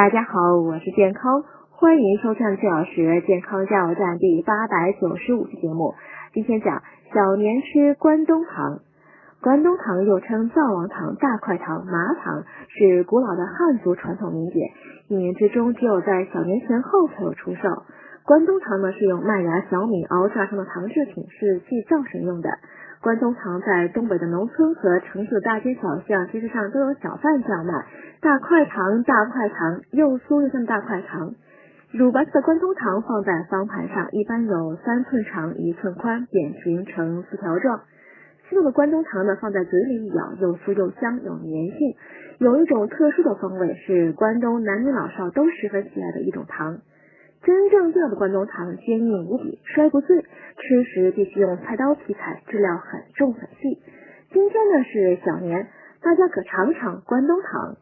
大家好，我是健康，欢迎收看最小时健康加油站第八百九十五期节目。今天讲小年吃关东糖。关东糖又称灶王糖、大块糖、麻糖，是古老的汉族传统名点，一年之中只有在小年前后才有出售。关东糖呢是用麦芽、小米熬制成的糖制品，是祭灶神用的。关东糖在东北的农村和城市的大街小巷、街市上都有小贩叫卖。大块糖，大块糖，又酥又香的大块糖。乳白色的关东糖放在方盘上，一般有三寸长、一寸宽，扁平呈四条状。西肉的关东糖呢，放在嘴里一咬，又酥又香，有粘性，有一种特殊的风味，是关东男女老少都十分喜爱的一种糖。真正做的关东糖坚硬无比，摔不碎，吃时必须用菜刀劈开，质量很重很细。今天呢是小年，大家可尝尝关东糖。